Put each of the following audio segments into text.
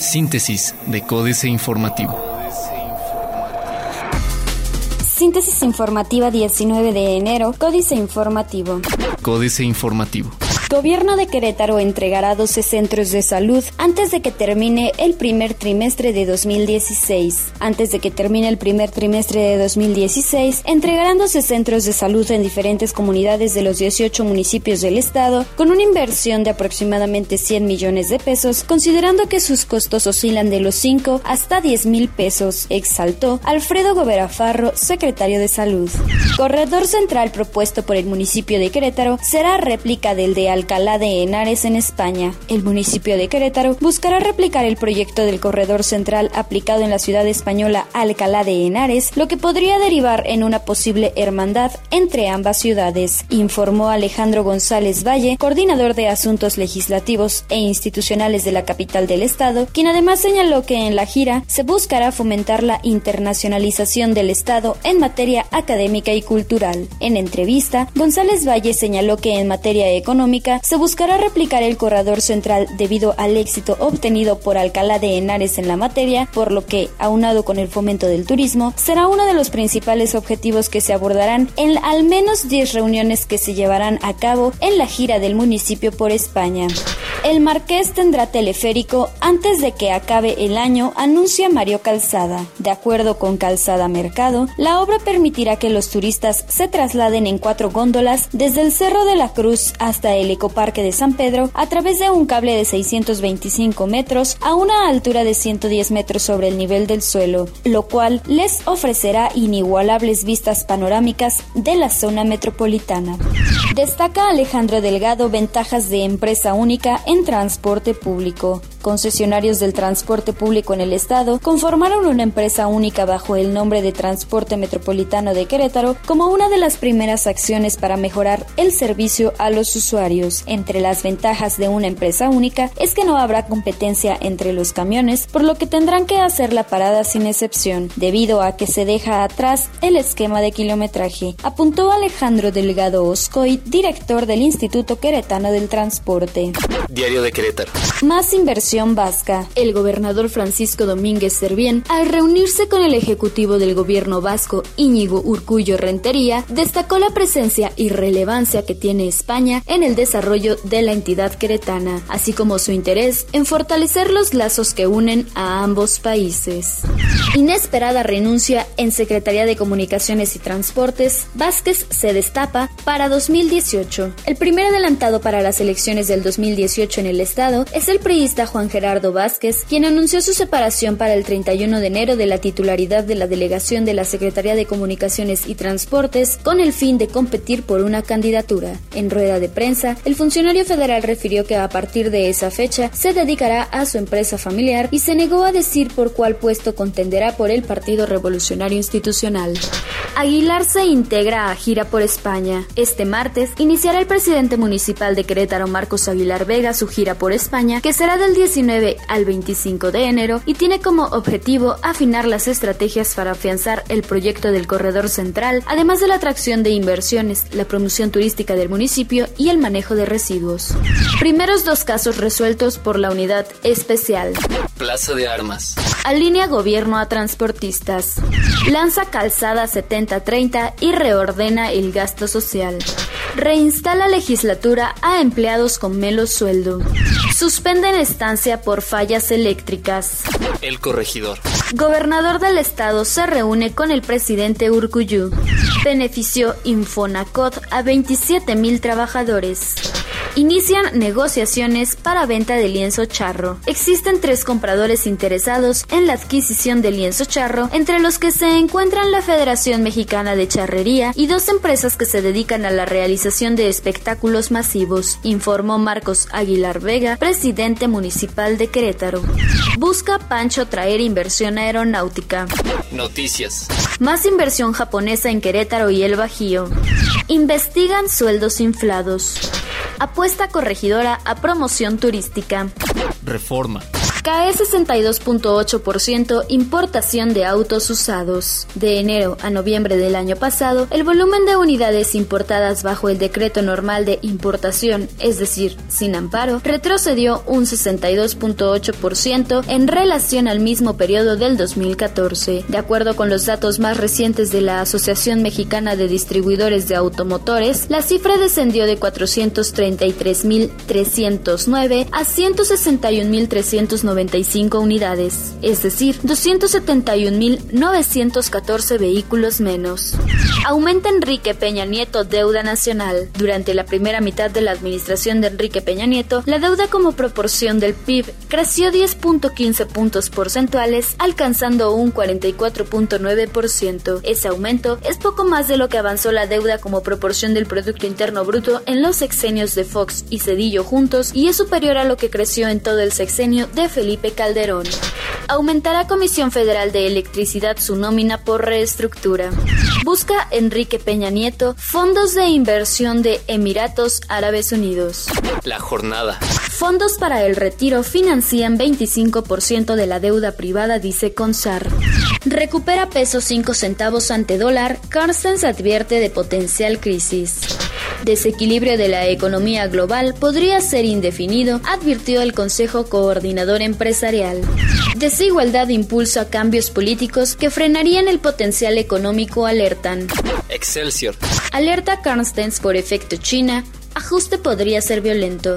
Síntesis de Códice Informativo. Síntesis informativa 19 de enero, Códice Informativo. Códice Informativo. Gobierno de Querétaro entregará 12 centros de salud antes de que termine el primer trimestre de 2016. Antes de que termine el primer trimestre de 2016, entregarán 12 centros de salud en diferentes comunidades de los 18 municipios del estado, con una inversión de aproximadamente 100 millones de pesos, considerando que sus costos oscilan de los 5 hasta 10 mil pesos, exaltó Alfredo Goberafarro, secretario de Salud. Corredor central propuesto por el municipio de Querétaro será réplica del de Alcalá de Henares en España. El municipio de Querétaro buscará replicar el proyecto del corredor central aplicado en la ciudad española Alcalá de Henares, lo que podría derivar en una posible hermandad entre ambas ciudades, informó Alejandro González Valle, coordinador de asuntos legislativos e institucionales de la capital del estado, quien además señaló que en la gira se buscará fomentar la internacionalización del estado en materia académica y cultural. En entrevista, González Valle señaló que en materia económica se buscará replicar el corredor central debido al éxito obtenido por Alcalá de Henares en la materia, por lo que, aunado con el fomento del turismo, será uno de los principales objetivos que se abordarán en al menos 10 reuniones que se llevarán a cabo en la gira del municipio por España. El Marqués tendrá teleférico antes de que acabe el año, anuncia Mario Calzada. De acuerdo con Calzada Mercado, la obra permitirá que los turistas se trasladen en cuatro góndolas desde el Cerro de la Cruz hasta el Ecoparque de San Pedro a través de un cable de 625 metros a una altura de 110 metros sobre el nivel del suelo, lo cual les ofrecerá inigualables vistas panorámicas de la zona metropolitana. Destaca Alejandro Delgado ventajas de empresa única en transporte público. Concesionarios del transporte público en el estado conformaron una empresa única bajo el nombre de Transporte Metropolitano de Querétaro como una de las primeras acciones para mejorar el servicio a los usuarios. Entre las ventajas de una empresa única es que no habrá competencia entre los camiones, por lo que tendrán que hacer la parada sin excepción, debido a que se deja atrás el esquema de kilometraje, apuntó Alejandro Delgado Oscoy, director del Instituto Queretano del Transporte. Diario de Querétaro. Más inversión vasca. El gobernador Francisco Domínguez Servién, al reunirse con el ejecutivo del gobierno vasco Íñigo Urcullo Rentería, destacó la presencia y relevancia que tiene España en el desarrollo de la entidad queretana, así como su interés en fortalecer los lazos que unen a ambos países. Inesperada renuncia en Secretaría de Comunicaciones y Transportes, Vázquez se destapa para 2018. El primer adelantado para las elecciones del 2018 en el estado es el priista Juan Gerardo Vázquez, quien anunció su separación para el 31 de enero de la titularidad de la delegación de la Secretaría de Comunicaciones y Transportes con el fin de competir por una candidatura. En rueda de prensa, el funcionario federal refirió que a partir de esa fecha se dedicará a su empresa familiar y se negó a decir por cuál puesto contenderá por el Partido Revolucionario Institucional. Aguilar se integra a gira por España. Este martes iniciará el presidente municipal de Querétaro, Marcos Aguilar Vega, su gira por España, que será del 19 al 25 de enero y tiene como objetivo afinar las estrategias para afianzar el proyecto del corredor central, además de la atracción de inversiones, la promoción turística del municipio y el manejo de residuos. Primeros dos casos resueltos por la unidad especial. Plaza de Armas. Alinea gobierno a transportistas. Lanza calzada 70-30 y reordena el gasto social. Reinstala legislatura a empleados con menos sueldo. Suspenden estancia por fallas eléctricas. El corregidor. Gobernador del estado se reúne con el presidente Urcuyú. Benefició Infonacot a 27 mil trabajadores. Inician negociaciones para venta de lienzo charro. Existen tres compradores interesados en la adquisición de lienzo charro, entre los que se encuentran la Federación Mexicana de Charrería y dos empresas que se dedican a la realización de espectáculos masivos, informó Marcos Aguilar Vega, presidente municipal de Querétaro. Busca Pancho traer inversión aeronáutica. Noticias. Más inversión japonesa en Querétaro y el Bajío. Investigan sueldos inflados. Apuesta corregidora a promoción turística. Reforma. Cae 62.8% importación de autos usados. De enero a noviembre del año pasado, el volumen de unidades importadas bajo el decreto normal de importación, es decir, sin amparo, retrocedió un 62.8% en relación al mismo periodo del 2014. De acuerdo con los datos más recientes de la Asociación Mexicana de Distribuidores de Automotores, la cifra descendió de 433.309 a 161.395 unidades, es decir, 271.914 vehículos menos. Aumenta Enrique Peña Nieto deuda nacional. Durante la primera mitad de la administración de Enrique Peña Nieto, la deuda como proporción del PIB creció 10.15 puntos porcentuales, alcanzando un 44.9%. Ese aumento es poco más de lo que avanzó la deuda como proporción del Producto Interno Bruto en los sexenios de Fox y Cedillo juntos y es superior a lo que creció en todo el sexenio de Felipe Calderón. Aumentará Comisión Federal de Electricidad su nómina por reestructura. Busca Enrique Peña Nieto fondos de inversión de Emiratos Árabes Unidos. La jornada. Fondos para el retiro financian 25% de la deuda privada, dice Consar. Recupera peso 5 centavos ante dólar, Carstens advierte de potencial crisis. Desequilibrio de la economía global podría ser indefinido, advirtió el Consejo Coordinador Empresarial. Desigualdad impulsa cambios políticos que frenarían el potencial económico, alertan. Excelsior. Alerta Carstens por efecto China, ajuste podría ser violento.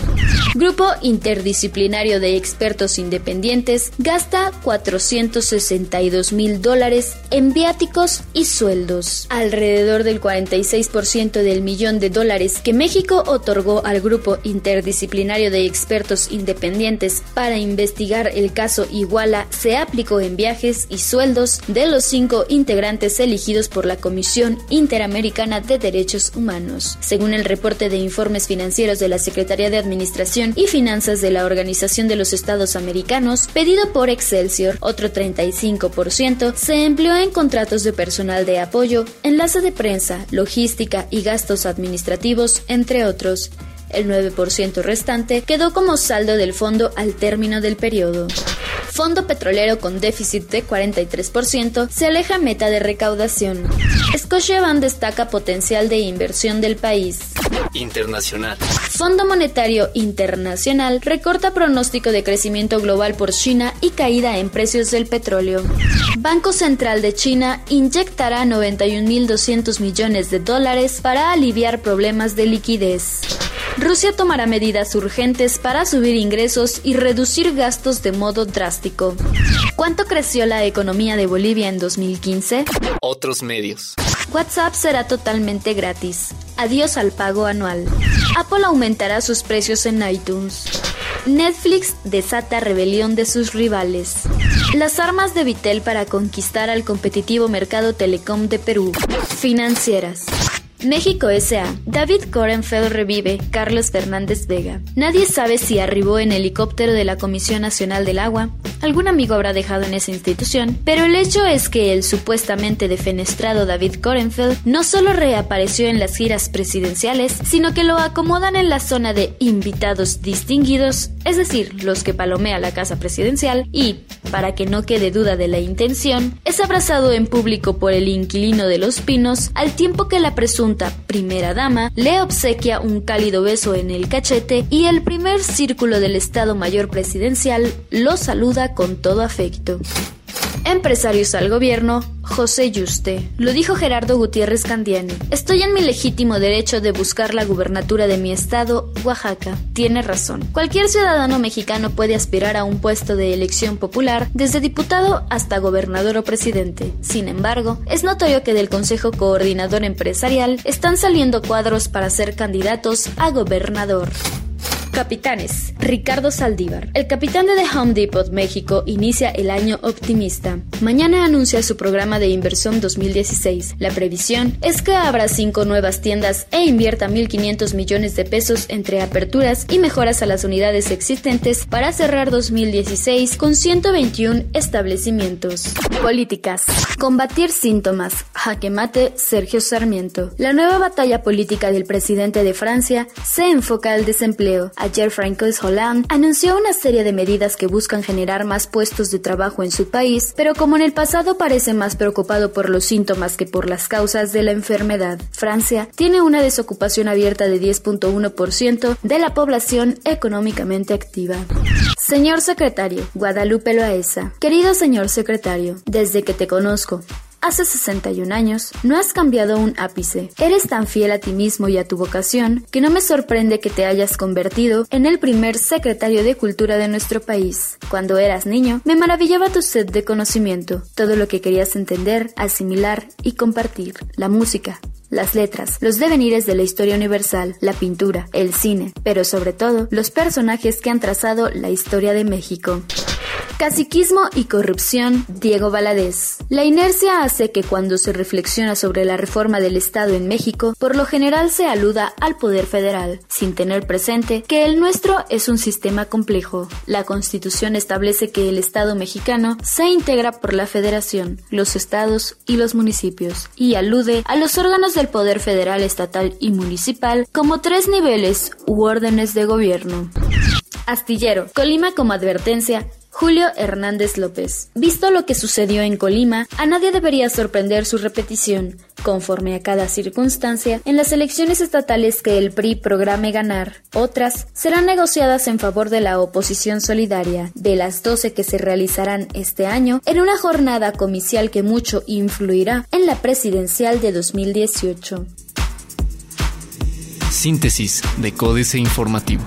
Grupo interdisciplinario de expertos independientes gasta 462 mil dólares en viáticos y sueldos. Alrededor del 46% del millón de dólares que México otorgó al Grupo interdisciplinario de expertos independientes para investigar el caso Iguala se aplicó en viajes y sueldos de los cinco integrantes elegidos por la Comisión Interamericana de Derechos Humanos. Según el reporte de informes financieros de la Secretaría de Administración y Finanzas de la Organización de los Estados Americanos, pedido por Excelsior, otro 35% se empleó en contratos de personal de apoyo, enlace de prensa, logística y gastos administrativos, entre otros. El 9% restante quedó como saldo del fondo al término del periodo. Fondo petrolero con déficit de 43% se aleja meta de recaudación. Scotiabank destaca potencial de inversión del país. Internacional. Fondo Monetario Internacional recorta pronóstico de crecimiento global por China y caída en precios del petróleo. Banco Central de China inyectará 91.200 millones de dólares para aliviar problemas de liquidez. Rusia tomará medidas urgentes para subir ingresos y reducir gastos de modo drástico. ¿Cuánto creció la economía de Bolivia en 2015? Otros medios. WhatsApp será totalmente gratis. Adiós al pago anual. Apple aumentará sus precios en iTunes. Netflix desata rebelión de sus rivales. Las armas de Vitel para conquistar al competitivo mercado telecom de Perú. Financieras. México S.A. David Corenfeld revive Carlos Fernández Vega. Nadie sabe si arribó en helicóptero de la Comisión Nacional del Agua. Algún amigo habrá dejado en esa institución, pero el hecho es que el supuestamente defenestrado David Corenfeld no solo reapareció en las giras presidenciales, sino que lo acomodan en la zona de invitados distinguidos, es decir, los que palomea la casa presidencial, y, para que no quede duda de la intención, es abrazado en público por el inquilino de Los Pinos al tiempo que la presunta primera dama le obsequia un cálido beso en el cachete y el primer círculo del Estado Mayor Presidencial lo saluda con todo afecto. Empresarios al gobierno, José Yuste. Lo dijo Gerardo Gutiérrez Candiani. Estoy en mi legítimo derecho de buscar la gubernatura de mi estado, Oaxaca. Tiene razón. Cualquier ciudadano mexicano puede aspirar a un puesto de elección popular, desde diputado hasta gobernador o presidente. Sin embargo, es notorio que del Consejo Coordinador Empresarial están saliendo cuadros para ser candidatos a gobernador. Capitanes. Ricardo Saldívar. El capitán de The Home Depot México inicia el año optimista. Mañana anuncia su programa de inversión 2016. La previsión es que habrá cinco nuevas tiendas e invierta 1.500 millones de pesos entre aperturas y mejoras a las unidades existentes para cerrar 2016 con 121 establecimientos. Políticas. Combatir síntomas. Jaque mate Sergio Sarmiento. La nueva batalla política del presidente de Francia se enfoca al desempleo Ayer Francois Hollande anunció una serie de medidas que buscan generar más puestos de trabajo en su país, pero como en el pasado parece más preocupado por los síntomas que por las causas de la enfermedad. Francia tiene una desocupación abierta de 10.1% de la población económicamente activa. Señor secretario, Guadalupe Loaesa. Querido señor secretario, desde que te conozco, Hace 61 años, no has cambiado un ápice. Eres tan fiel a ti mismo y a tu vocación que no me sorprende que te hayas convertido en el primer secretario de Cultura de nuestro país. Cuando eras niño, me maravillaba tu sed de conocimiento, todo lo que querías entender, asimilar y compartir. La música, las letras, los devenires de la historia universal, la pintura, el cine, pero sobre todo los personajes que han trazado la historia de México. Caciquismo y corrupción, Diego Valadez. La inercia hace que cuando se reflexiona sobre la reforma del Estado en México, por lo general se aluda al poder federal, sin tener presente que el nuestro es un sistema complejo. La Constitución establece que el Estado mexicano se integra por la Federación, los estados y los municipios, y alude a los órganos del poder federal, estatal y municipal como tres niveles u órdenes de gobierno. Astillero, Colima como advertencia, Julio Hernández López. Visto lo que sucedió en Colima, a nadie debería sorprender su repetición, conforme a cada circunstancia, en las elecciones estatales que el PRI programe ganar. Otras serán negociadas en favor de la oposición solidaria, de las 12 que se realizarán este año, en una jornada comicial que mucho influirá en la presidencial de 2018. Síntesis de Códice Informativo.